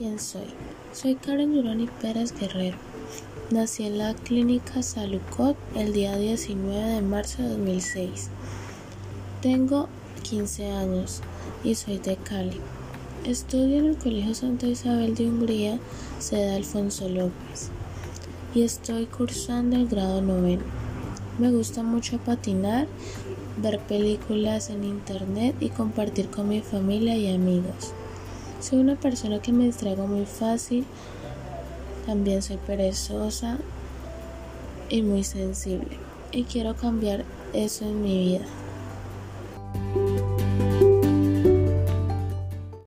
¿Quién soy? Soy Karen Duroni Pérez Guerrero. Nací en la clínica Salucot el día 19 de marzo de 2006. Tengo 15 años y soy de Cali. Estudio en el Colegio Santa Isabel de Hungría, sede Alfonso López, y estoy cursando el grado noveno. Me gusta mucho patinar, ver películas en internet y compartir con mi familia y amigos. Soy una persona que me distraigo muy fácil, también soy perezosa y muy sensible y quiero cambiar eso en mi vida.